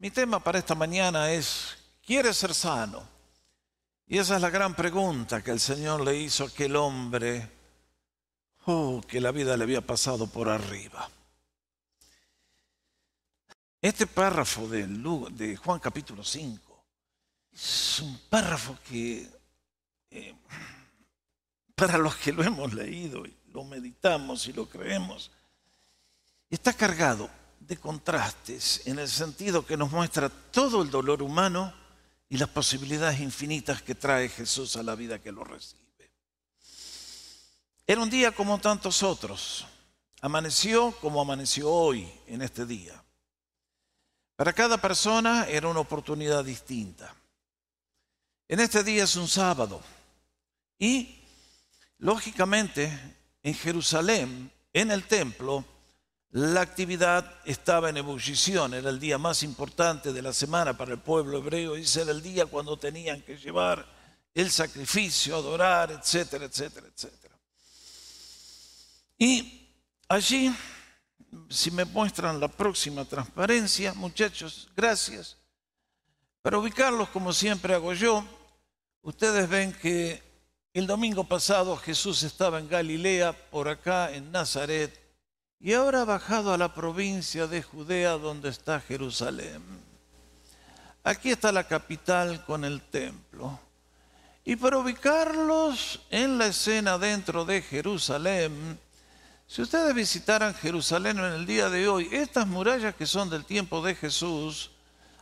Mi tema para esta mañana es, ¿quieres ser sano? Y esa es la gran pregunta que el Señor le hizo a aquel hombre, oh, que la vida le había pasado por arriba. Este párrafo de, de Juan capítulo 5 es un párrafo que, eh, para los que lo hemos leído y lo meditamos y lo creemos, está cargado de contrastes en el sentido que nos muestra todo el dolor humano y las posibilidades infinitas que trae Jesús a la vida que lo recibe. Era un día como tantos otros. Amaneció como amaneció hoy en este día. Para cada persona era una oportunidad distinta. En este día es un sábado y, lógicamente, en Jerusalén, en el templo, la actividad estaba en ebullición, era el día más importante de la semana para el pueblo hebreo, y ese era el día cuando tenían que llevar el sacrificio, adorar, etcétera, etcétera, etcétera. Y allí, si me muestran la próxima transparencia, muchachos, gracias. Para ubicarlos como siempre hago yo, ustedes ven que el domingo pasado Jesús estaba en Galilea, por acá en Nazaret, y ahora ha bajado a la provincia de Judea donde está Jerusalén. Aquí está la capital con el templo. Y para ubicarlos en la escena dentro de Jerusalén, si ustedes visitaran Jerusalén en el día de hoy, estas murallas que son del tiempo de Jesús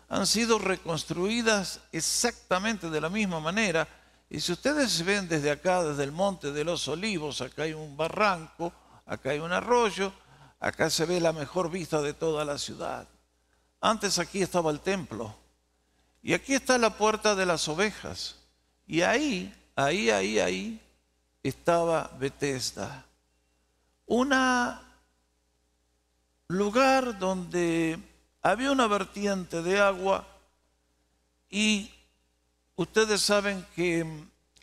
han sido reconstruidas exactamente de la misma manera. Y si ustedes ven desde acá, desde el monte de los olivos, acá hay un barranco, acá hay un arroyo, Acá se ve la mejor vista de toda la ciudad. Antes aquí estaba el templo. Y aquí está la puerta de las ovejas. Y ahí, ahí, ahí, ahí estaba Bethesda. Un lugar donde había una vertiente de agua y ustedes saben que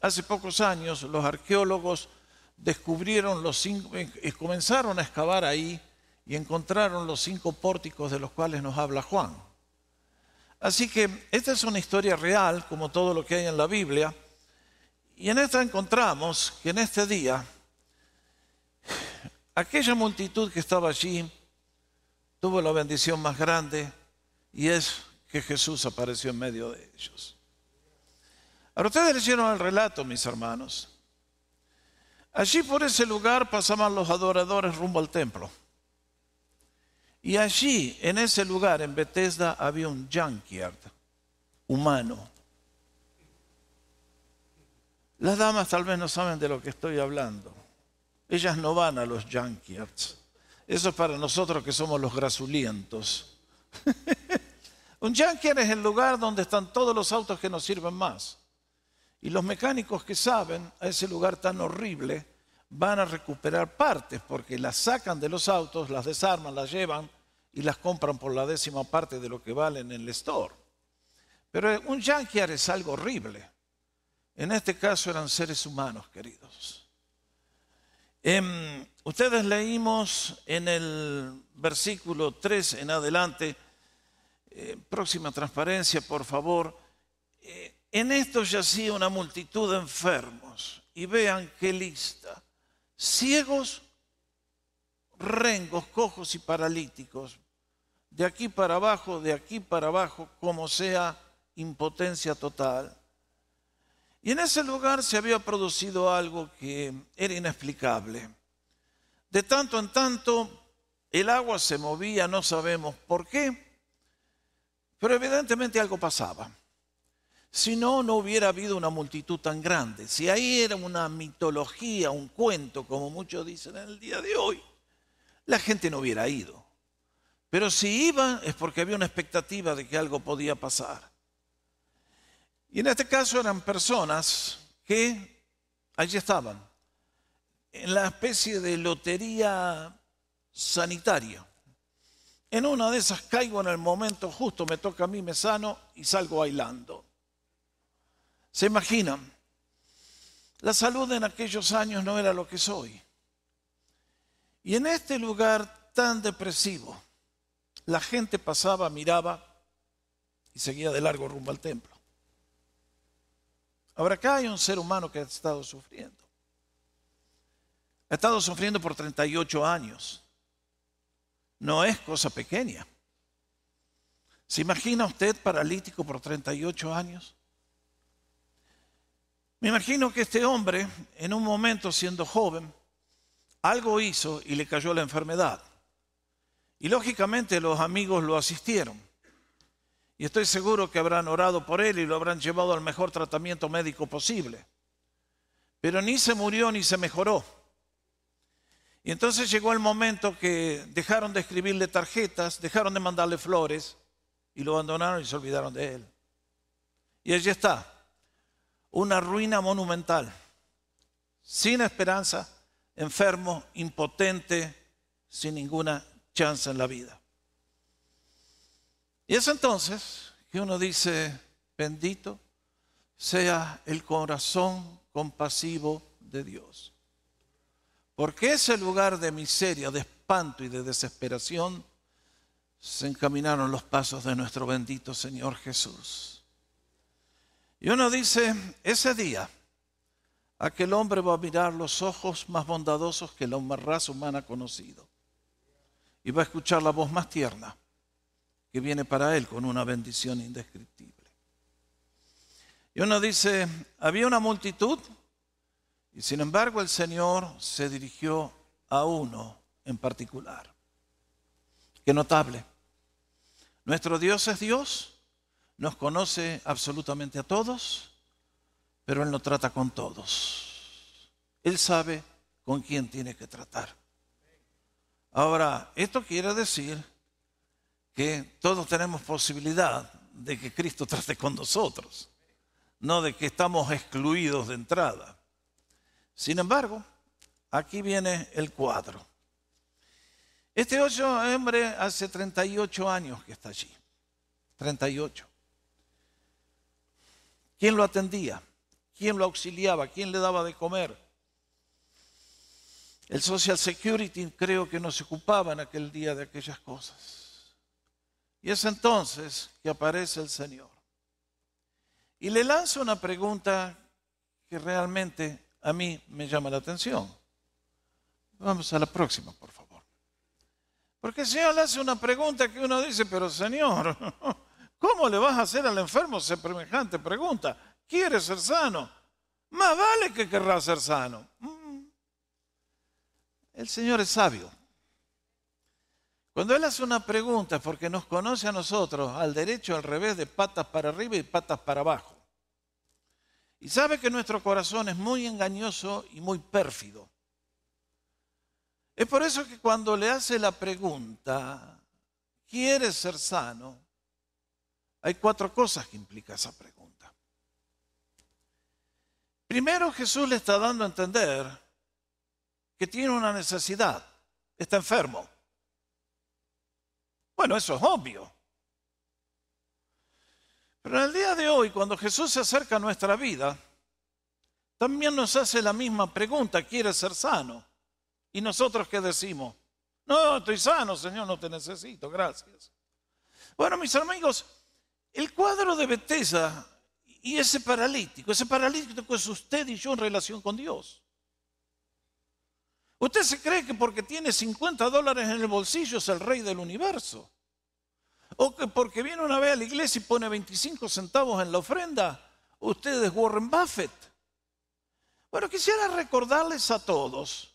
hace pocos años los arqueólogos descubrieron los cinco, eh, comenzaron a excavar ahí y encontraron los cinco pórticos de los cuales nos habla Juan. Así que esta es una historia real, como todo lo que hay en la Biblia, y en esta encontramos que en este día aquella multitud que estaba allí tuvo la bendición más grande y es que Jesús apareció en medio de ellos. Ahora ustedes leyeron el relato, mis hermanos. Allí por ese lugar pasaban los adoradores rumbo al templo. Y allí, en ese lugar, en Bethesda, había un junkyard humano. Las damas tal vez no saben de lo que estoy hablando. Ellas no van a los junkyards. Eso es para nosotros que somos los grasulientos. un junkyard es el lugar donde están todos los autos que nos sirven más. Y los mecánicos que saben a ese lugar tan horrible van a recuperar partes porque las sacan de los autos, las desarman, las llevan y las compran por la décima parte de lo que valen en el store. Pero un junkyard es algo horrible. En este caso eran seres humanos, queridos. Em, ustedes leímos en el versículo 3 en adelante, eh, próxima transparencia, por favor, eh, en esto yacía una multitud de enfermos. Y vean qué lista. Ciegos, rengos, cojos y paralíticos. De aquí para abajo, de aquí para abajo, como sea impotencia total. Y en ese lugar se había producido algo que era inexplicable. De tanto en tanto, el agua se movía, no sabemos por qué, pero evidentemente algo pasaba. Si no, no hubiera habido una multitud tan grande. Si ahí era una mitología, un cuento, como muchos dicen en el día de hoy, la gente no hubiera ido. Pero si iban es porque había una expectativa de que algo podía pasar. Y en este caso eran personas que allí estaban, en la especie de lotería sanitaria. En una de esas caigo en el momento justo, me toca a mí, me sano y salgo bailando. ¿Se imaginan? La salud en aquellos años no era lo que soy. Y en este lugar tan depresivo, la gente pasaba, miraba y seguía de largo rumbo al templo. Ahora acá hay un ser humano que ha estado sufriendo. Ha estado sufriendo por 38 años. No es cosa pequeña. ¿Se imagina usted paralítico por 38 años? Me imagino que este hombre, en un momento siendo joven, algo hizo y le cayó la enfermedad. Y lógicamente los amigos lo asistieron. Y estoy seguro que habrán orado por él y lo habrán llevado al mejor tratamiento médico posible. Pero ni se murió ni se mejoró. Y entonces llegó el momento que dejaron de escribirle tarjetas, dejaron de mandarle flores y lo abandonaron y se olvidaron de él. Y allí está, una ruina monumental, sin esperanza, enfermo, impotente, sin ninguna chance en la vida. Y es entonces que uno dice, bendito sea el corazón compasivo de Dios. Porque ese lugar de miseria, de espanto y de desesperación se encaminaron los pasos de nuestro bendito Señor Jesús. Y uno dice, ese día aquel hombre va a mirar los ojos más bondadosos que la raza humana ha conocido. Y va a escuchar la voz más tierna que viene para él con una bendición indescriptible. Y uno dice, había una multitud y sin embargo el Señor se dirigió a uno en particular. Qué notable. Nuestro Dios es Dios, nos conoce absolutamente a todos, pero Él no trata con todos. Él sabe con quién tiene que tratar. Ahora, esto quiere decir que todos tenemos posibilidad de que Cristo trate con nosotros, no de que estamos excluidos de entrada. Sin embargo, aquí viene el cuadro. Este ocho hombre hace 38 años que está allí. 38. ¿Quién lo atendía? ¿Quién lo auxiliaba? ¿Quién le daba de comer? El Social Security creo que no se ocupaba en aquel día de aquellas cosas. Y es entonces que aparece el Señor. Y le lanza una pregunta que realmente a mí me llama la atención. Vamos a la próxima, por favor. Porque el Señor le hace una pregunta que uno dice, pero Señor, ¿cómo le vas a hacer al enfermo semejante pregunta? ¿Quiere ser sano? Más vale que querrá ser sano. El Señor es sabio. Cuando Él hace una pregunta porque nos conoce a nosotros al derecho, al revés, de patas para arriba y patas para abajo. Y sabe que nuestro corazón es muy engañoso y muy pérfido. Es por eso que cuando le hace la pregunta, ¿quieres ser sano? Hay cuatro cosas que implica esa pregunta. Primero Jesús le está dando a entender que tiene una necesidad, está enfermo. Bueno, eso es obvio. Pero en el día de hoy, cuando Jesús se acerca a nuestra vida, también nos hace la misma pregunta, ¿quieres ser sano? ¿Y nosotros qué decimos? No, estoy sano, Señor, no te necesito, gracias. Bueno, mis amigos, el cuadro de Betesa y ese paralítico, ese paralítico es usted y yo en relación con Dios. ¿Usted se cree que porque tiene 50 dólares en el bolsillo es el rey del universo? ¿O que porque viene una vez a la iglesia y pone 25 centavos en la ofrenda, usted es Warren Buffett? Bueno, quisiera recordarles a todos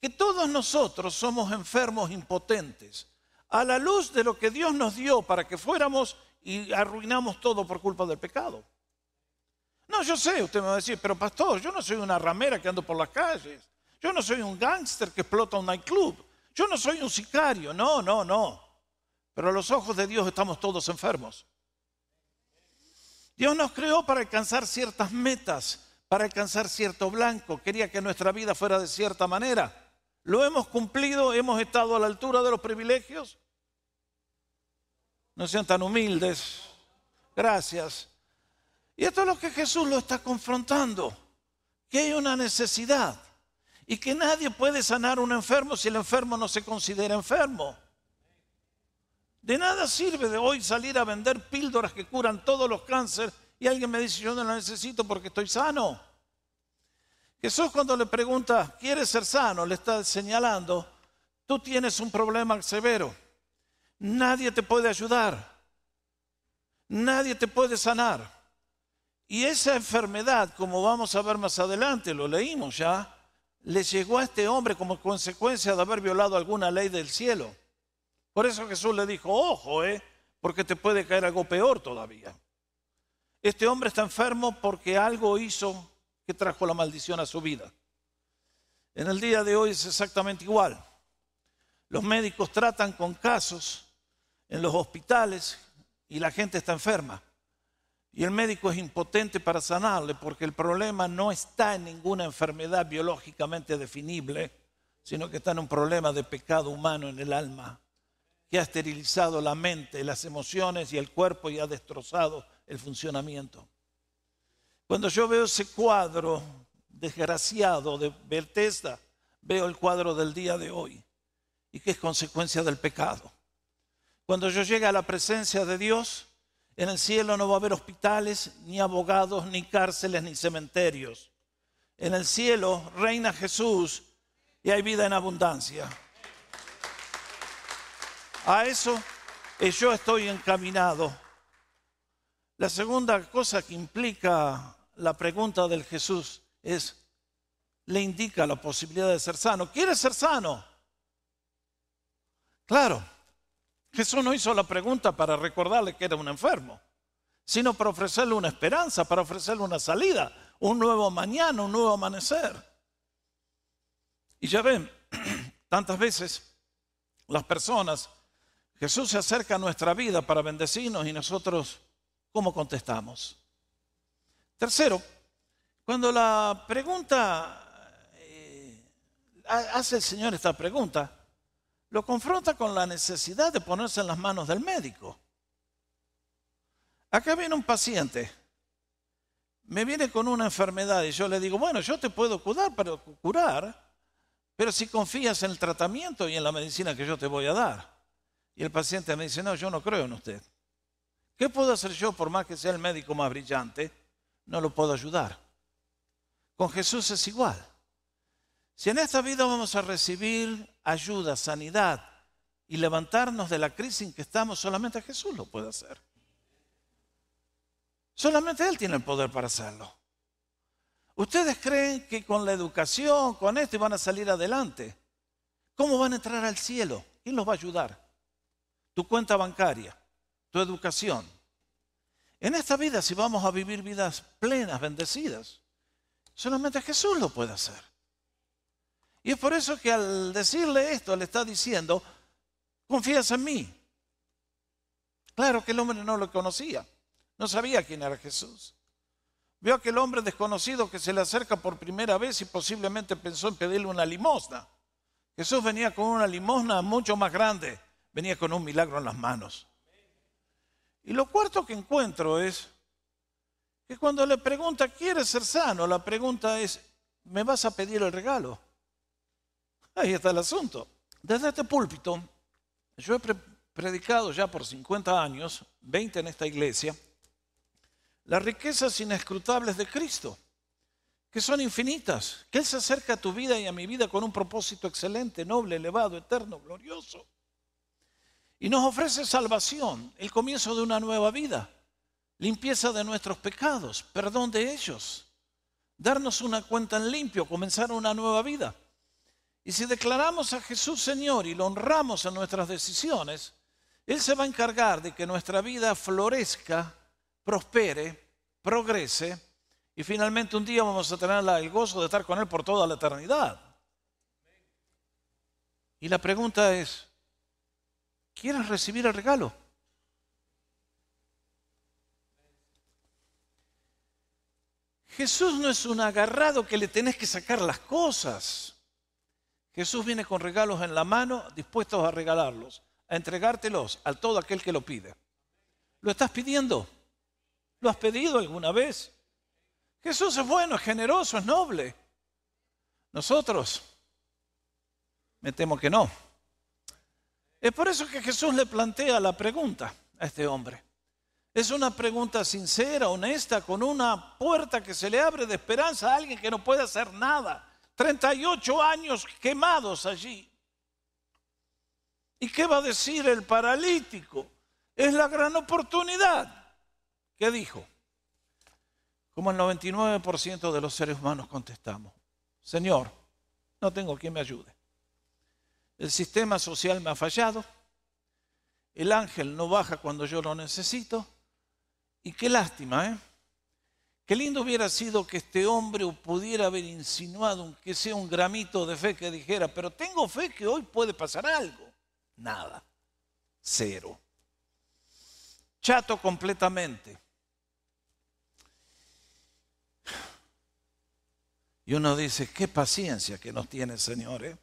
que todos nosotros somos enfermos impotentes a la luz de lo que Dios nos dio para que fuéramos y arruinamos todo por culpa del pecado. No, yo sé, usted me va a decir, pero pastor, yo no soy una ramera que ando por las calles. Yo no soy un gángster que explota un nightclub. Yo no soy un sicario. No, no, no. Pero a los ojos de Dios estamos todos enfermos. Dios nos creó para alcanzar ciertas metas, para alcanzar cierto blanco. Quería que nuestra vida fuera de cierta manera. ¿Lo hemos cumplido? ¿Hemos estado a la altura de los privilegios? No sean tan humildes. Gracias. Y esto es lo que Jesús lo está confrontando. Que hay una necesidad y que nadie puede sanar a un enfermo si el enfermo no se considera enfermo. De nada sirve de hoy salir a vender píldoras que curan todos los cánceres y alguien me dice, yo no la necesito porque estoy sano. Jesús cuando le pregunta, ¿quieres ser sano? Le está señalando, tú tienes un problema severo. Nadie te puede ayudar. Nadie te puede sanar. Y esa enfermedad, como vamos a ver más adelante, lo leímos ya, le llegó a este hombre como consecuencia de haber violado alguna ley del cielo. Por eso Jesús le dijo, ojo, eh, porque te puede caer algo peor todavía. Este hombre está enfermo porque algo hizo que trajo la maldición a su vida. En el día de hoy es exactamente igual. Los médicos tratan con casos en los hospitales y la gente está enferma. Y el médico es impotente para sanarle porque el problema no está en ninguna enfermedad biológicamente definible, sino que está en un problema de pecado humano en el alma que ha esterilizado la mente, las emociones y el cuerpo y ha destrozado el funcionamiento. Cuando yo veo ese cuadro desgraciado de Bethesda, veo el cuadro del día de hoy y que es consecuencia del pecado. Cuando yo llegue a la presencia de Dios, en el cielo no va a haber hospitales, ni abogados, ni cárceles, ni cementerios. En el cielo reina Jesús y hay vida en abundancia. A eso yo estoy encaminado. La segunda cosa que implica la pregunta del Jesús es, le indica la posibilidad de ser sano. ¿Quieres ser sano? Claro, Jesús no hizo la pregunta para recordarle que era un enfermo, sino para ofrecerle una esperanza, para ofrecerle una salida, un nuevo mañana, un nuevo amanecer. Y ya ven, tantas veces las personas Jesús se acerca a nuestra vida para bendecirnos y nosotros, ¿cómo contestamos? Tercero, cuando la pregunta, eh, hace el Señor esta pregunta, lo confronta con la necesidad de ponerse en las manos del médico. Acá viene un paciente, me viene con una enfermedad y yo le digo, bueno, yo te puedo curar, pero curar, pero si confías en el tratamiento y en la medicina que yo te voy a dar. Y el paciente me dice, no, yo no creo en usted. ¿Qué puedo hacer yo por más que sea el médico más brillante? No lo puedo ayudar. Con Jesús es igual. Si en esta vida vamos a recibir ayuda, sanidad y levantarnos de la crisis en que estamos, solamente Jesús lo puede hacer. Solamente Él tiene el poder para hacerlo. ¿Ustedes creen que con la educación, con esto, van a salir adelante? ¿Cómo van a entrar al cielo? ¿Quién los va a ayudar? tu cuenta bancaria, tu educación. En esta vida, si vamos a vivir vidas plenas, bendecidas, solamente Jesús lo puede hacer. Y es por eso que al decirle esto, le está diciendo, confías en mí. Claro que el hombre no lo conocía, no sabía quién era Jesús. Vio aquel hombre desconocido que se le acerca por primera vez y posiblemente pensó en pedirle una limosna. Jesús venía con una limosna mucho más grande venía con un milagro en las manos. Y lo cuarto que encuentro es que cuando le pregunta, ¿quieres ser sano? La pregunta es, ¿me vas a pedir el regalo? Ahí está el asunto. Desde este púlpito, yo he predicado ya por 50 años, 20 en esta iglesia, las riquezas inescrutables de Cristo, que son infinitas, que Él se acerca a tu vida y a mi vida con un propósito excelente, noble, elevado, eterno, glorioso. Y nos ofrece salvación, el comienzo de una nueva vida, limpieza de nuestros pecados, perdón de ellos, darnos una cuenta en limpio, comenzar una nueva vida. Y si declaramos a Jesús Señor y lo honramos en nuestras decisiones, Él se va a encargar de que nuestra vida florezca, prospere, progrese y finalmente un día vamos a tener el gozo de estar con Él por toda la eternidad. Y la pregunta es, ¿Quieres recibir el regalo? Jesús no es un agarrado que le tenés que sacar las cosas. Jesús viene con regalos en la mano, dispuestos a regalarlos, a entregártelos a todo aquel que lo pide. ¿Lo estás pidiendo? ¿Lo has pedido alguna vez? Jesús es bueno, es generoso, es noble. Nosotros, me temo que no. Es por eso que Jesús le plantea la pregunta a este hombre. Es una pregunta sincera, honesta, con una puerta que se le abre de esperanza a alguien que no puede hacer nada. 38 años quemados allí. ¿Y qué va a decir el paralítico? Es la gran oportunidad. ¿Qué dijo? Como el 99% de los seres humanos contestamos, Señor, no tengo quien me ayude. El sistema social me ha fallado, el ángel no baja cuando yo lo necesito, y qué lástima, ¿eh? Qué lindo hubiera sido que este hombre pudiera haber insinuado, aunque sea un gramito de fe, que dijera, pero tengo fe que hoy puede pasar algo. Nada. Cero. Chato completamente. Y uno dice, qué paciencia que nos tiene el Señor, ¿eh?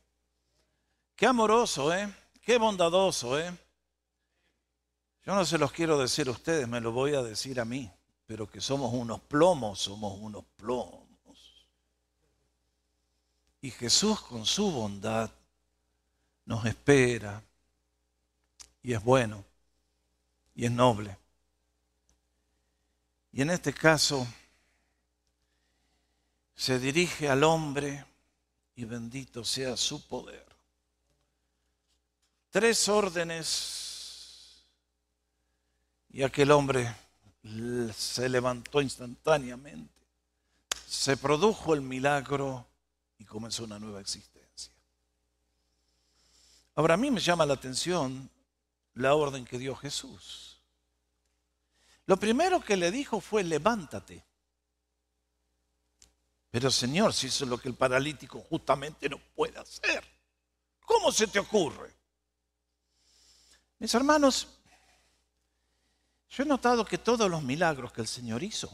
Qué amoroso, ¿eh? Qué bondadoso, ¿eh? Yo no se los quiero decir a ustedes, me lo voy a decir a mí, pero que somos unos plomos, somos unos plomos. Y Jesús con su bondad nos espera y es bueno y es noble. Y en este caso se dirige al hombre y bendito sea su poder. Tres órdenes y aquel hombre se levantó instantáneamente. Se produjo el milagro y comenzó una nueva existencia. Ahora a mí me llama la atención la orden que dio Jesús. Lo primero que le dijo fue levántate. Pero Señor, si eso es lo que el paralítico justamente no puede hacer, ¿cómo se te ocurre? Mis hermanos, yo he notado que todos los milagros que el Señor hizo,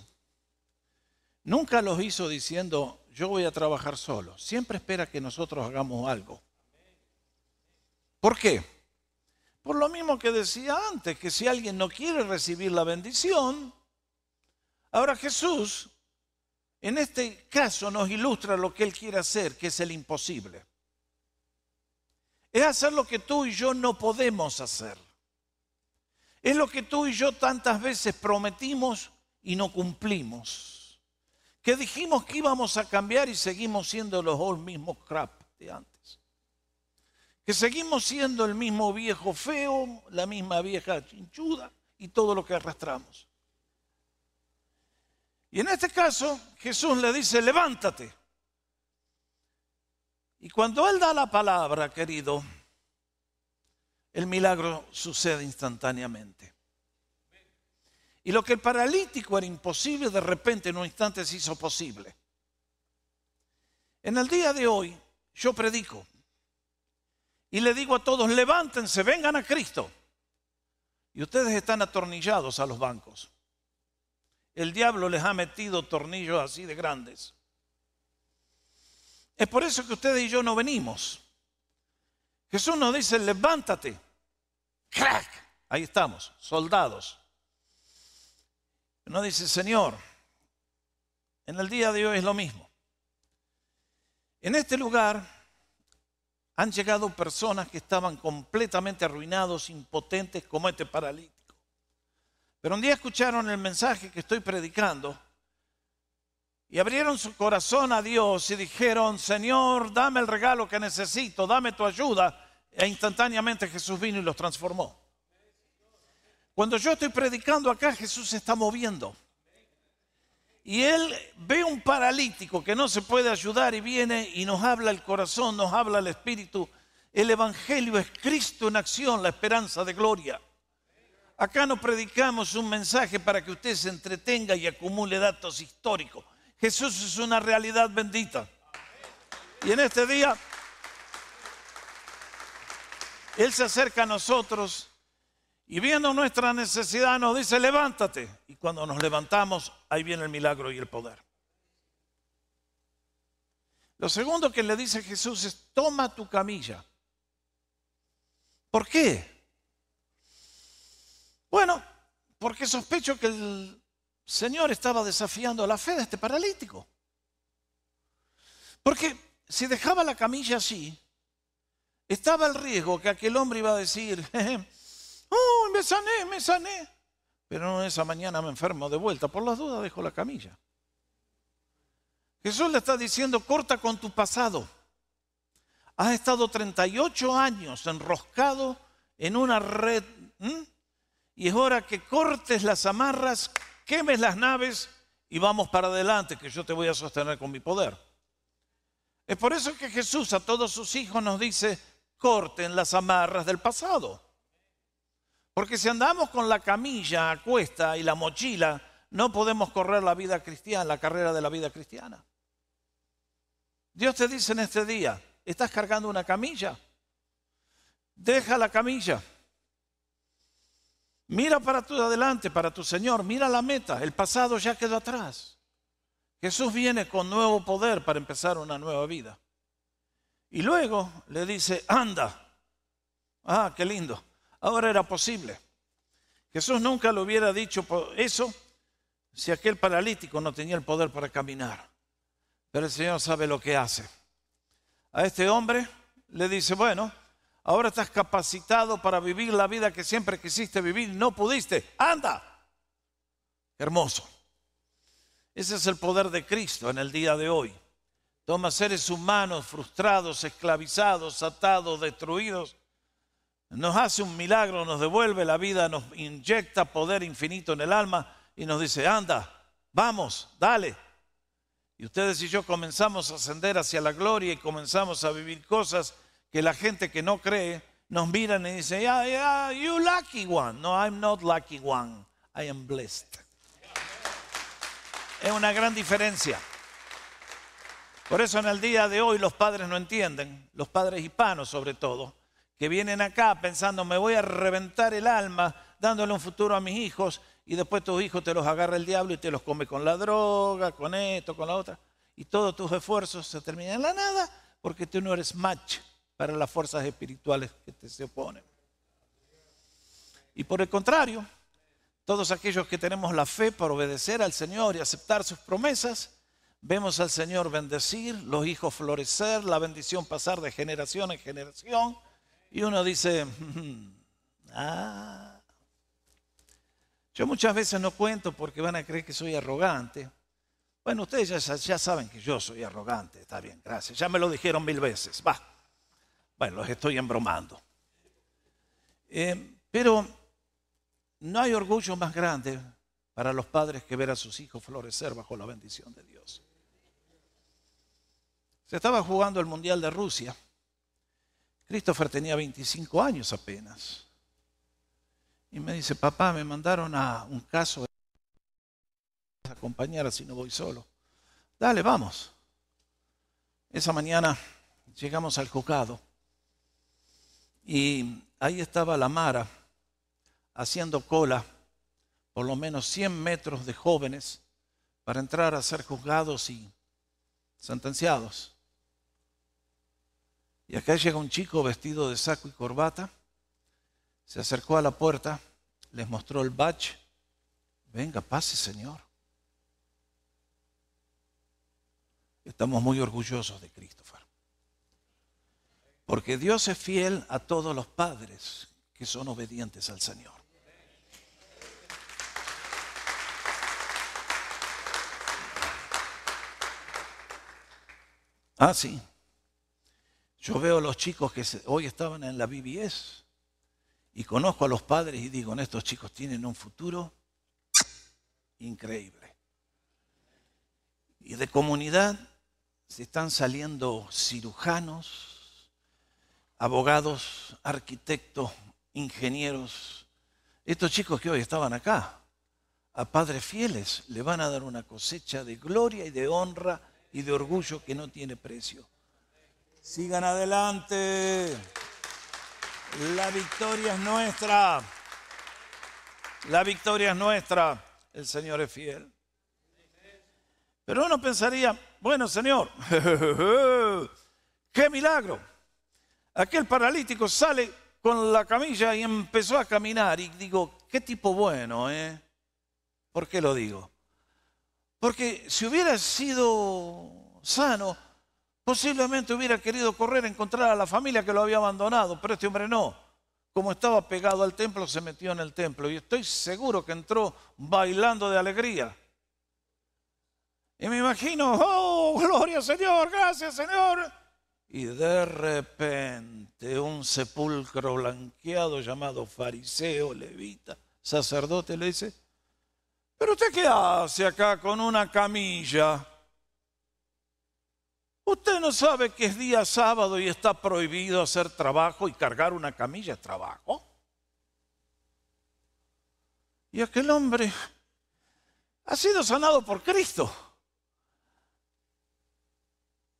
nunca los hizo diciendo, yo voy a trabajar solo. Siempre espera que nosotros hagamos algo. ¿Por qué? Por lo mismo que decía antes, que si alguien no quiere recibir la bendición, ahora Jesús en este caso nos ilustra lo que Él quiere hacer, que es el imposible. Es hacer lo que tú y yo no podemos hacer. Es lo que tú y yo tantas veces prometimos y no cumplimos. Que dijimos que íbamos a cambiar y seguimos siendo los mismos crap de antes. Que seguimos siendo el mismo viejo feo, la misma vieja chinchuda y todo lo que arrastramos. Y en este caso Jesús le dice, levántate. Y cuando Él da la palabra, querido, el milagro sucede instantáneamente. Y lo que el paralítico era imposible, de repente en un instante se hizo posible. En el día de hoy yo predico y le digo a todos, levántense, vengan a Cristo. Y ustedes están atornillados a los bancos. El diablo les ha metido tornillos así de grandes. Es por eso que ustedes y yo no venimos. Jesús nos dice, levántate. Crack. Ahí estamos, soldados. Uno dice, Señor, en el día de hoy es lo mismo. En este lugar han llegado personas que estaban completamente arruinados, impotentes, como este paralítico. Pero un día escucharon el mensaje que estoy predicando y abrieron su corazón a Dios y dijeron, Señor, dame el regalo que necesito, dame tu ayuda. E instantáneamente Jesús vino y los transformó. Cuando yo estoy predicando acá, Jesús se está moviendo. Y él ve un paralítico que no se puede ayudar y viene y nos habla el corazón, nos habla el espíritu. El Evangelio es Cristo en acción, la esperanza de gloria. Acá no predicamos un mensaje para que usted se entretenga y acumule datos históricos. Jesús es una realidad bendita. Y en este día, Él se acerca a nosotros y viendo nuestra necesidad nos dice, levántate. Y cuando nos levantamos, ahí viene el milagro y el poder. Lo segundo que le dice Jesús es, toma tu camilla. ¿Por qué? Bueno, porque sospecho que el Señor estaba desafiando la fe de este paralítico. Porque si dejaba la camilla así, estaba el riesgo que aquel hombre iba a decir, oh, me sané, me sané. Pero esa mañana me enfermo de vuelta. Por las dudas dejo la camilla. Jesús le está diciendo, corta con tu pasado. Has estado 38 años enroscado en una red y es hora que cortes las amarras, quemes las naves y vamos para adelante, que yo te voy a sostener con mi poder. Es por eso que Jesús a todos sus hijos nos dice, corten las amarras del pasado. Porque si andamos con la camilla a cuesta y la mochila, no podemos correr la vida cristiana, la carrera de la vida cristiana. Dios te dice en este día, ¿estás cargando una camilla? Deja la camilla. Mira para tu adelante, para tu Señor, mira la meta, el pasado ya quedó atrás. Jesús viene con nuevo poder para empezar una nueva vida. Y luego le dice, anda. Ah, qué lindo. Ahora era posible. Jesús nunca le hubiera dicho eso si aquel paralítico no tenía el poder para caminar. Pero el Señor sabe lo que hace. A este hombre le dice, bueno, ahora estás capacitado para vivir la vida que siempre quisiste vivir no pudiste. Anda. Hermoso. Ese es el poder de Cristo en el día de hoy. Toma seres humanos frustrados, esclavizados, atados, destruidos. Nos hace un milagro, nos devuelve la vida, nos inyecta poder infinito en el alma y nos dice, anda, vamos, dale, y ustedes y yo comenzamos a ascender hacia la gloria y comenzamos a vivir cosas que la gente que no cree nos miran y dicen, yeah, yeah, you lucky one. No, I'm not lucky one. I am blessed. Es una gran diferencia. Por eso en el día de hoy los padres no entienden, los padres hispanos sobre todo, que vienen acá pensando, me voy a reventar el alma dándole un futuro a mis hijos y después tus hijos te los agarra el diablo y te los come con la droga, con esto, con la otra. Y todos tus esfuerzos se terminan en la nada porque tú no eres match para las fuerzas espirituales que te se oponen. Y por el contrario, todos aquellos que tenemos la fe para obedecer al Señor y aceptar sus promesas, vemos al Señor bendecir, los hijos florecer, la bendición pasar de generación en generación. Y uno dice, ah, yo muchas veces no cuento porque van a creer que soy arrogante. Bueno, ustedes ya, saben que yo soy arrogante, está bien, gracias. Ya me lo dijeron mil veces, va. Bueno, los estoy embromando. Eh, pero no hay orgullo más grande para los padres que ver a sus hijos florecer bajo la bendición de Dios. Se estaba jugando el Mundial de Rusia. Christopher tenía 25 años apenas. Y me dice, papá, me mandaron a un caso de acompañar si no voy solo. Dale, vamos. Esa mañana llegamos al juzgado y ahí estaba la Mara haciendo cola, por lo menos 100 metros de jóvenes para entrar a ser juzgados y sentenciados. Y acá llega un chico vestido de saco y corbata se acercó a la puerta, les mostró el badge. Venga, pase, Señor. Estamos muy orgullosos de Christopher. Porque Dios es fiel a todos los padres que son obedientes al Señor. Ah, sí. Yo veo a los chicos que hoy estaban en la BBS y conozco a los padres y digo, estos chicos tienen un futuro increíble. Y de comunidad se están saliendo cirujanos, abogados, arquitectos, ingenieros. Estos chicos que hoy estaban acá, a padres fieles, le van a dar una cosecha de gloria y de honra y de orgullo que no tiene precio. Sigan adelante. La victoria es nuestra. La victoria es nuestra. El Señor es fiel. Pero uno pensaría, bueno, Señor, qué milagro. Aquel paralítico sale con la camilla y empezó a caminar. Y digo, qué tipo bueno, ¿eh? ¿Por qué lo digo? Porque si hubiera sido sano, Posiblemente hubiera querido correr a encontrar a la familia que lo había abandonado, pero este hombre no. Como estaba pegado al templo, se metió en el templo y estoy seguro que entró bailando de alegría. Y me imagino, oh, gloria Señor, gracias Señor. Y de repente un sepulcro blanqueado llamado fariseo, levita, sacerdote le dice, pero usted qué hace acá con una camilla? Usted no sabe que es día sábado y está prohibido hacer trabajo y cargar una camilla es trabajo. Y aquel hombre ha sido sanado por Cristo.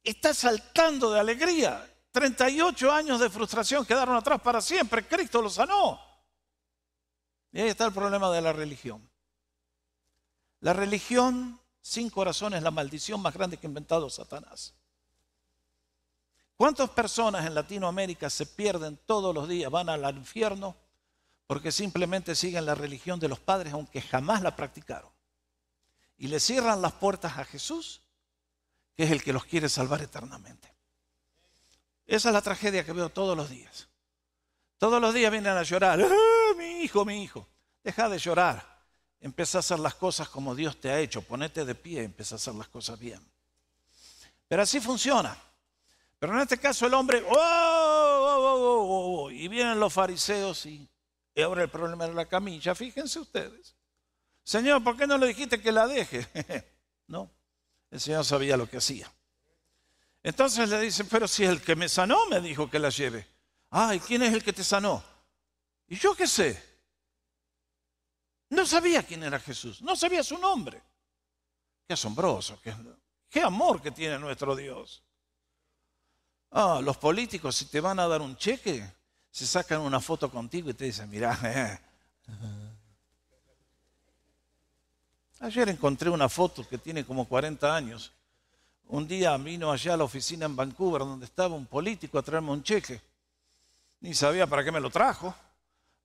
Está saltando de alegría. 38 años de frustración quedaron atrás para siempre. Cristo lo sanó. Y ahí está el problema de la religión. La religión sin corazón es la maldición más grande que ha inventado Satanás. ¿Cuántas personas en Latinoamérica se pierden todos los días, van al infierno porque simplemente siguen la religión de los padres aunque jamás la practicaron? Y le cierran las puertas a Jesús, es el que los quiere salvar eternamente. Esa es la tragedia que veo todos los días. Todos los días vienen a llorar. ¡Ah, mi hijo, mi hijo! Deja de llorar. Empieza a hacer las cosas como Dios te ha hecho. Ponete de pie y empieza a hacer las cosas bien. Pero así funciona. Pero en este caso el hombre, oh, oh, oh, y vienen los fariseos y, ahora el problema de la camilla. Fíjense ustedes. Señor, ¿por qué no le dijiste que la deje? no, el Señor sabía lo que hacía. Entonces le dicen, pero si el que me sanó me dijo que la lleve. Ay, ¿quién es el que te sanó? ¿Y yo qué sé? No sabía quién era Jesús, no sabía su nombre. Qué asombroso, qué, amor que tiene nuestro Dios. Ah, los políticos, si te van a dar un cheque, se sacan una foto contigo y te dicen, mira, eh". Ayer encontré una foto que tiene como 40 años. Un día vino allá a la oficina en Vancouver donde estaba un político a traerme un cheque. Ni sabía para qué me lo trajo.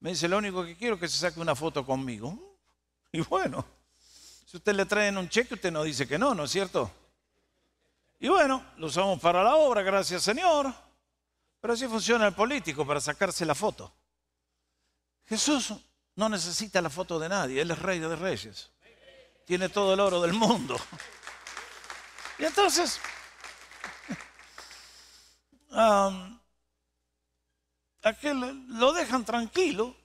Me dice, lo único que quiero es que se saque una foto conmigo. Y bueno, si usted le traen un cheque, usted no dice que no, ¿no es cierto? Y bueno, lo usamos para la obra, gracias Señor. Pero así funciona el político para sacarse la foto. Jesús no necesita la foto de nadie, Él es rey de reyes. Tiene todo el oro del mundo. Y entonces, aquel lo dejan tranquilo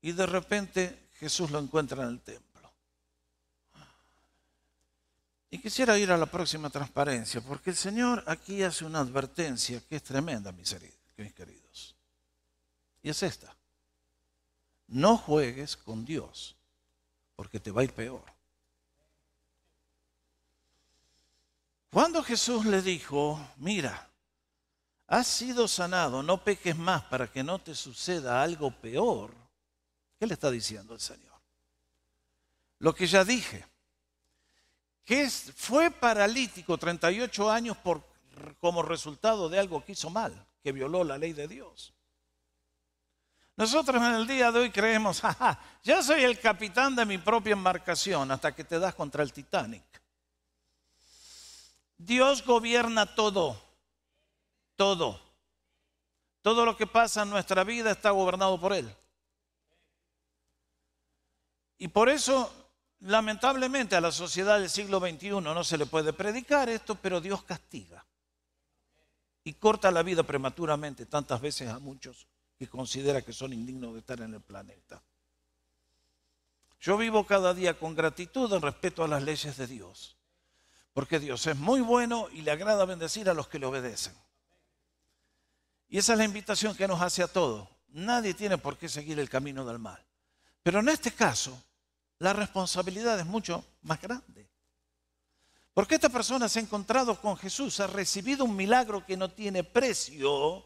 y de repente Jesús lo encuentra en el templo. Y quisiera ir a la próxima transparencia, porque el Señor aquí hace una advertencia que es tremenda, mis queridos. Y es esta. No juegues con Dios, porque te va a ir peor. Cuando Jesús le dijo, mira, has sido sanado, no peques más para que no te suceda algo peor, ¿qué le está diciendo el Señor? Lo que ya dije que fue paralítico 38 años por, como resultado de algo que hizo mal, que violó la ley de Dios. Nosotros en el día de hoy creemos, jaja, ya soy el capitán de mi propia embarcación hasta que te das contra el Titanic. Dios gobierna todo, todo. Todo lo que pasa en nuestra vida está gobernado por Él. Y por eso Lamentablemente a la sociedad del siglo XXI no se le puede predicar esto, pero Dios castiga y corta la vida prematuramente tantas veces a muchos que considera que son indignos de estar en el planeta. Yo vivo cada día con gratitud en respeto a las leyes de Dios, porque Dios es muy bueno y le agrada bendecir a los que le obedecen. Y esa es la invitación que nos hace a todos. Nadie tiene por qué seguir el camino del mal. Pero en este caso, la responsabilidad es mucho más grande. Porque esta persona se ha encontrado con Jesús, ha recibido un milagro que no tiene precio,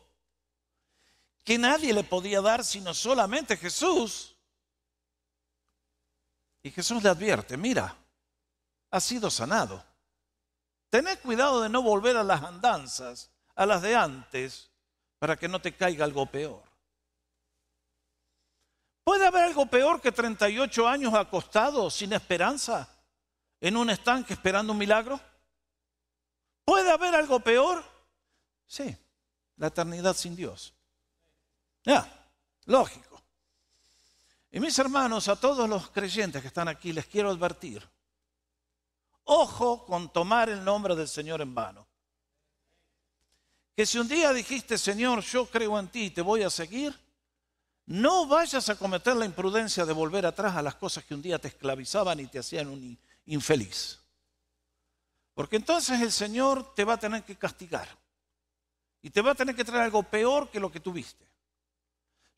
que nadie le podía dar sino solamente Jesús. Y Jesús le advierte, mira, has sido sanado. Tened cuidado de no volver a las andanzas, a las de antes, para que no te caiga algo peor. ¿Puede haber algo peor que 38 años acostado sin esperanza en un estanque esperando un milagro? ¿Puede haber algo peor? Sí, la eternidad sin Dios. Ya, lógico. Y mis hermanos, a todos los creyentes que están aquí, les quiero advertir, ojo con tomar el nombre del Señor en vano. Que si un día dijiste, Señor, yo creo en ti y te voy a seguir, no vayas a cometer la imprudencia de volver atrás a las cosas que un día te esclavizaban y te hacían un infeliz. Porque entonces el Señor te va a tener que castigar. Y te va a tener que traer algo peor que lo que tuviste.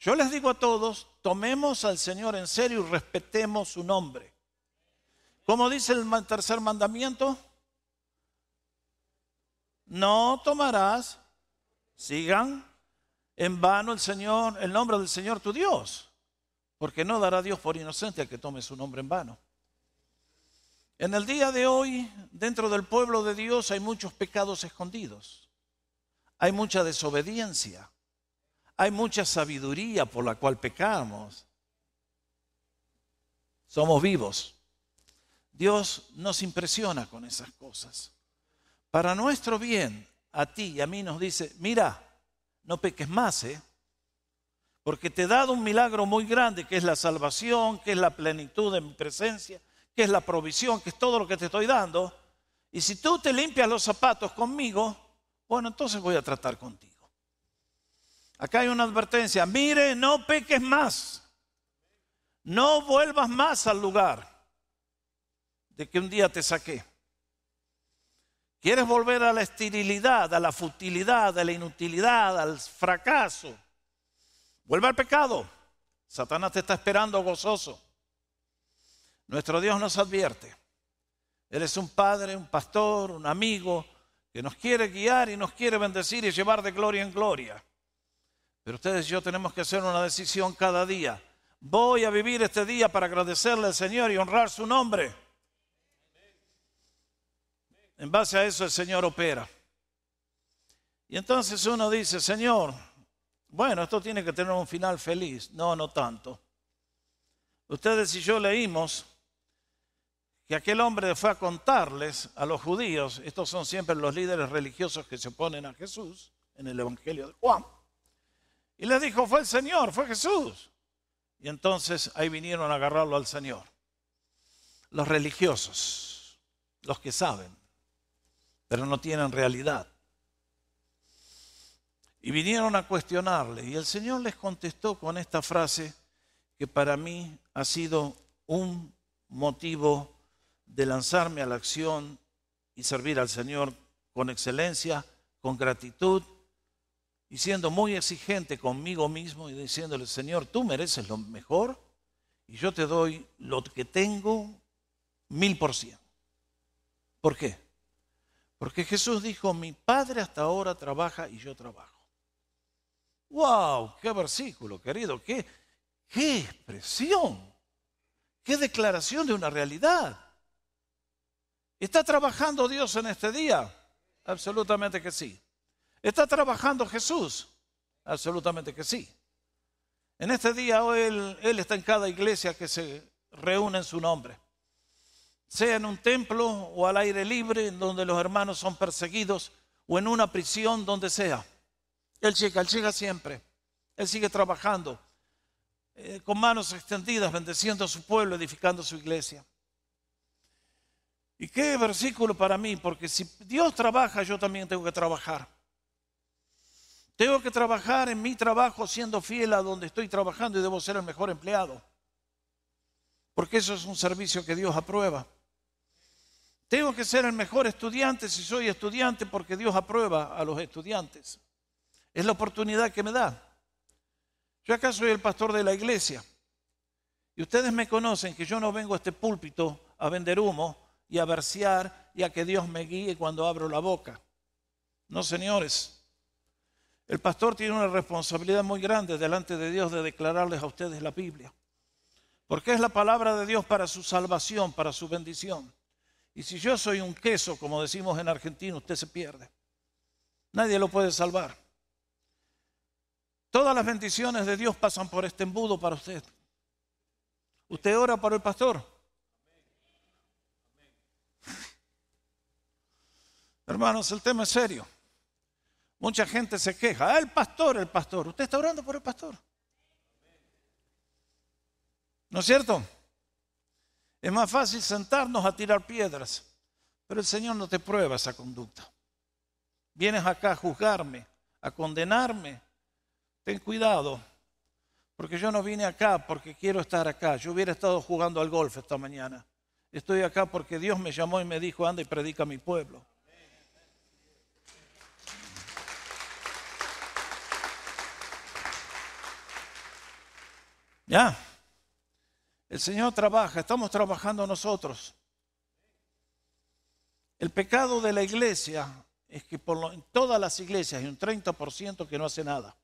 Yo les digo a todos, tomemos al Señor en serio y respetemos su nombre. ¿Cómo dice el tercer mandamiento? No tomarás, sigan en vano el Señor, el nombre del Señor tu Dios, porque no dará Dios por inocente a que tome su nombre en vano. En el día de hoy, dentro del pueblo de Dios hay muchos pecados escondidos, hay mucha desobediencia, hay mucha sabiduría por la cual pecamos. Somos vivos. Dios nos impresiona con esas cosas. Para nuestro bien, a ti y a mí nos dice, mira, no peques más, ¿eh? Porque te he dado un milagro muy grande, que es la salvación, que es la plenitud de mi presencia, que es la provisión, que es todo lo que te estoy dando. Y si tú te limpias los zapatos conmigo, bueno, entonces voy a tratar contigo. Acá hay una advertencia, mire, no peques más. No vuelvas más al lugar de que un día te saqué. ¿Quieres volver a la esterilidad, a la futilidad, a la inutilidad, al fracaso? Vuelve al pecado. Satanás te está esperando gozoso. Nuestro Dios nos advierte. Él es un padre, un pastor, un amigo que nos quiere guiar y nos quiere bendecir y llevar de gloria en gloria. Pero ustedes y yo tenemos que hacer una decisión cada día. Voy a vivir este día para agradecerle al Señor y honrar su nombre. En base a eso el Señor opera. Y entonces uno dice, Señor, bueno, esto tiene que tener un final feliz. No, no tanto. Ustedes y yo leímos que aquel hombre fue a contarles a los judíos, estos son siempre los líderes religiosos que se oponen a Jesús en el Evangelio de Juan, y les dijo, fue el Señor, fue Jesús. Y entonces ahí vinieron a agarrarlo al Señor. Los religiosos, los que saben pero no tienen realidad. Y vinieron a cuestionarle y el Señor les contestó con esta frase que para mí ha sido un motivo de lanzarme a la acción y servir al Señor con excelencia, con gratitud y siendo muy exigente conmigo mismo y diciéndole, Señor, tú mereces lo mejor y yo te doy lo que tengo mil por cien. ¿Por qué? Porque Jesús dijo, mi Padre hasta ahora trabaja y yo trabajo. ¡Wow! ¡Qué versículo, querido! ¡Qué, qué expresión! ¡Qué declaración de una realidad! ¿Está trabajando Dios en este día? Absolutamente que sí. ¿Está trabajando Jesús? Absolutamente que sí. En este día él, él está en cada iglesia que se reúne en su nombre sea en un templo o al aire libre, donde los hermanos son perseguidos, o en una prisión, donde sea. Él llega, Él llega siempre. Él sigue trabajando eh, con manos extendidas, bendeciendo a su pueblo, edificando su iglesia. Y qué versículo para mí, porque si Dios trabaja, yo también tengo que trabajar. Tengo que trabajar en mi trabajo siendo fiel a donde estoy trabajando y debo ser el mejor empleado. Porque eso es un servicio que Dios aprueba. Tengo que ser el mejor estudiante si soy estudiante porque Dios aprueba a los estudiantes. Es la oportunidad que me da. Yo acá soy el pastor de la iglesia. Y ustedes me conocen que yo no vengo a este púlpito a vender humo y a versear y a que Dios me guíe cuando abro la boca. No, señores. El pastor tiene una responsabilidad muy grande delante de Dios de declararles a ustedes la Biblia. Porque es la palabra de Dios para su salvación, para su bendición. Y si yo soy un queso, como decimos en Argentina, usted se pierde. Nadie lo puede salvar. Todas las bendiciones de Dios pasan por este embudo para usted. ¿Usted ora por el pastor? Hermanos, el tema es serio. Mucha gente se queja. Ah, el pastor, el pastor. Usted está orando por el pastor. ¿No es cierto? Es más fácil sentarnos a tirar piedras, pero el Señor no te prueba esa conducta. Vienes acá a juzgarme, a condenarme. Ten cuidado, porque yo no vine acá porque quiero estar acá. Yo hubiera estado jugando al golf esta mañana. Estoy acá porque Dios me llamó y me dijo, anda y predica a mi pueblo. Ya. El Señor trabaja, estamos trabajando nosotros. El pecado de la iglesia es que en todas las iglesias hay un 30% que no hace nada.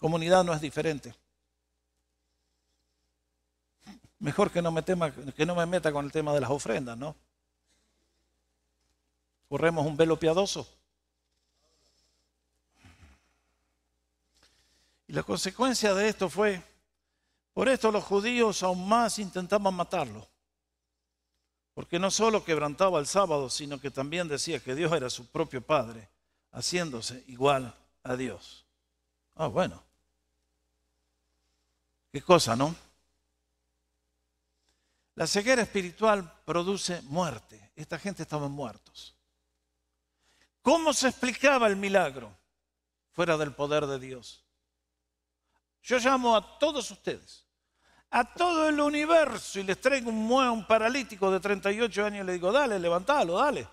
Comunidad no es diferente. Mejor que no, me que no me meta con el tema de las ofrendas, ¿no? Corremos un velo piadoso. Y la consecuencia de esto fue por esto los judíos aún más intentaban matarlo, porque no solo quebrantaba el sábado, sino que también decía que Dios era su propio Padre, haciéndose igual a Dios. Ah, bueno. Qué cosa, ¿no? La ceguera espiritual produce muerte. Esta gente estaba muertos. ¿Cómo se explicaba el milagro fuera del poder de Dios? Yo llamo a todos ustedes a todo el universo y les traigo un, un paralítico de 38 años y le digo, dale, levantalo, dale.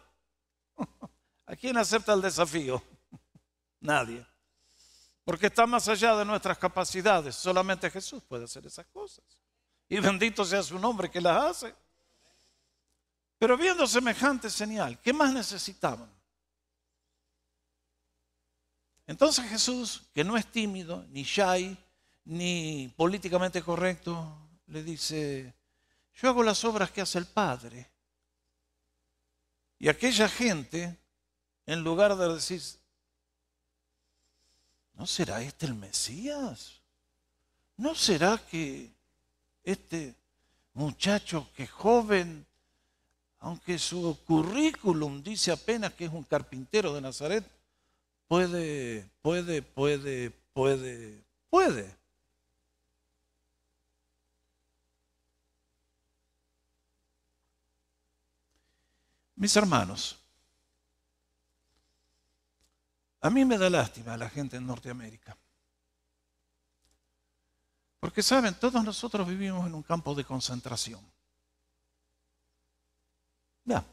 ¿A quién acepta el desafío? Nadie. Porque está más allá de nuestras capacidades. Solamente Jesús puede hacer esas cosas. Y bendito sea su nombre que las hace. Pero viendo semejante señal, ¿qué más necesitaban? Entonces Jesús, que no es tímido, ni shy, ni políticamente correcto, le dice, yo hago las obras que hace el Padre. Y aquella gente, en lugar de decir, ¿no será este el Mesías? ¿No será que este muchacho que joven, aunque su currículum dice apenas que es un carpintero de Nazaret, puede, puede, puede, puede, puede Mis hermanos, a mí me da lástima la gente en Norteamérica. Porque saben, todos nosotros vivimos en un campo de concentración. Ya.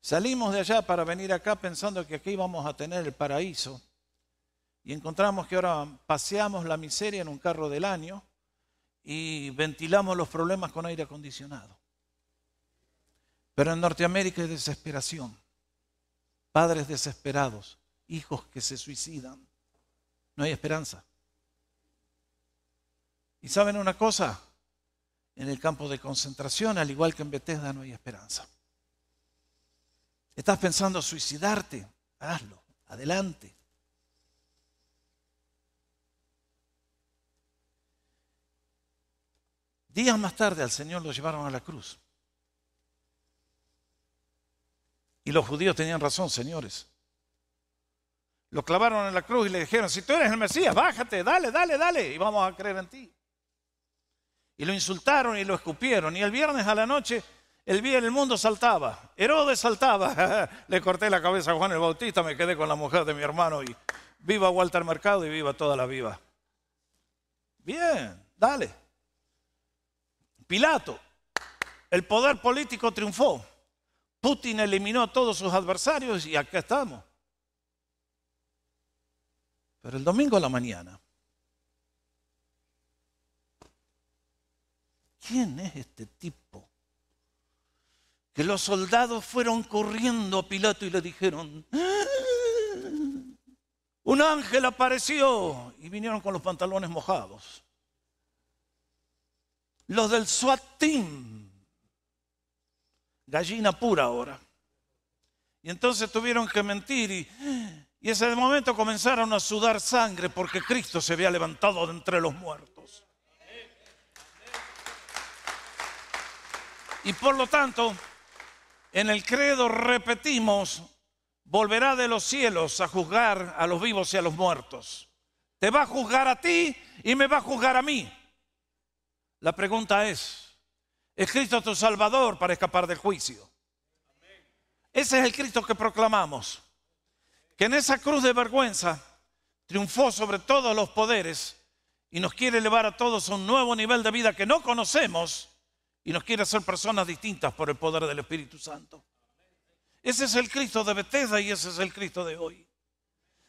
Salimos de allá para venir acá pensando que aquí íbamos a tener el paraíso y encontramos que ahora paseamos la miseria en un carro del año y ventilamos los problemas con aire acondicionado. Pero en Norteamérica hay desesperación, padres desesperados, hijos que se suicidan. No hay esperanza. ¿Y saben una cosa? En el campo de concentración, al igual que en Bethesda, no hay esperanza. ¿Estás pensando suicidarte? Hazlo, adelante. Días más tarde al Señor lo llevaron a la cruz. Y los judíos tenían razón, señores. Lo clavaron en la cruz y le dijeron, si tú eres el Mesías, bájate, dale, dale, dale, y vamos a creer en ti. Y lo insultaron y lo escupieron. Y el viernes a la noche, el, el mundo saltaba. Herodes saltaba. le corté la cabeza a Juan el Bautista, me quedé con la mujer de mi hermano y viva Walter Mercado y viva toda la viva. Bien, dale. Pilato, el poder político triunfó. Putin eliminó a todos sus adversarios y acá estamos. Pero el domingo a la mañana, ¿quién es este tipo? Que los soldados fueron corriendo a Pilato y le dijeron, ah, un ángel apareció y vinieron con los pantalones mojados. Los del SWAT team gallina pura ahora. Y entonces tuvieron que mentir y, y ese momento comenzaron a sudar sangre porque Cristo se había levantado de entre los muertos. Y por lo tanto, En el credo repetimos, volverá de los cielos a juzgar a los vivos y a los muertos. Te va a juzgar a ti y me va a juzgar a mí. La pregunta es, ¿es Cristo tu Salvador para escapar del juicio? Ese es el Cristo que proclamamos, que en esa cruz de vergüenza triunfó sobre todos los poderes y nos quiere elevar a todos a un nuevo nivel de vida que no conocemos y nos quiere hacer personas distintas por el poder del Espíritu Santo. Ese es el Cristo de Bethesda y ese es el Cristo de hoy.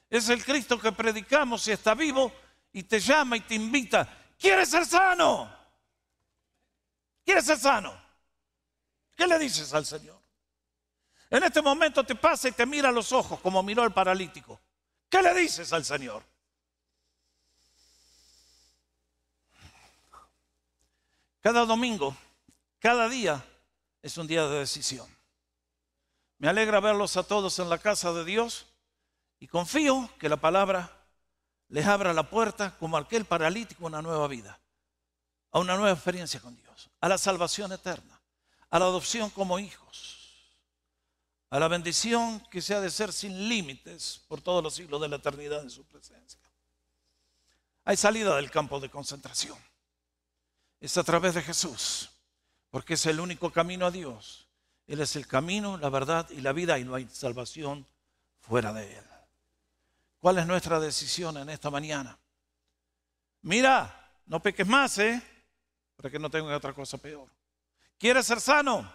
Es el Cristo que predicamos y está vivo y te llama y te invita. ¿Quieres ser sano? ¿Quieres ser sano? ¿Qué le dices al Señor? En este momento te pasa y te mira los ojos como miró el paralítico. ¿Qué le dices al Señor? Cada domingo, cada día es un día de decisión. Me alegra verlos a todos en la casa de Dios y confío que la palabra les abra la puerta como aquel paralítico una nueva vida, a una nueva experiencia con Dios, a la salvación eterna, a la adopción como hijos a la bendición que se ha de ser sin límites por todos los siglos de la eternidad en su presencia. Hay salida del campo de concentración. Es a través de Jesús, porque es el único camino a Dios. Él es el camino, la verdad y la vida y no hay salvación fuera de Él. ¿Cuál es nuestra decisión en esta mañana? Mira, no peques más, ¿eh? Para que no tenga otra cosa peor. ¿Quieres ser sano?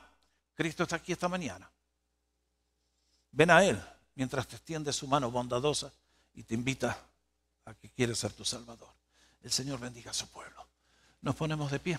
Cristo está aquí esta mañana. Ven a Él mientras te extiende su mano bondadosa y te invita a que quiere ser tu Salvador. El Señor bendiga a su pueblo. Nos ponemos de pie.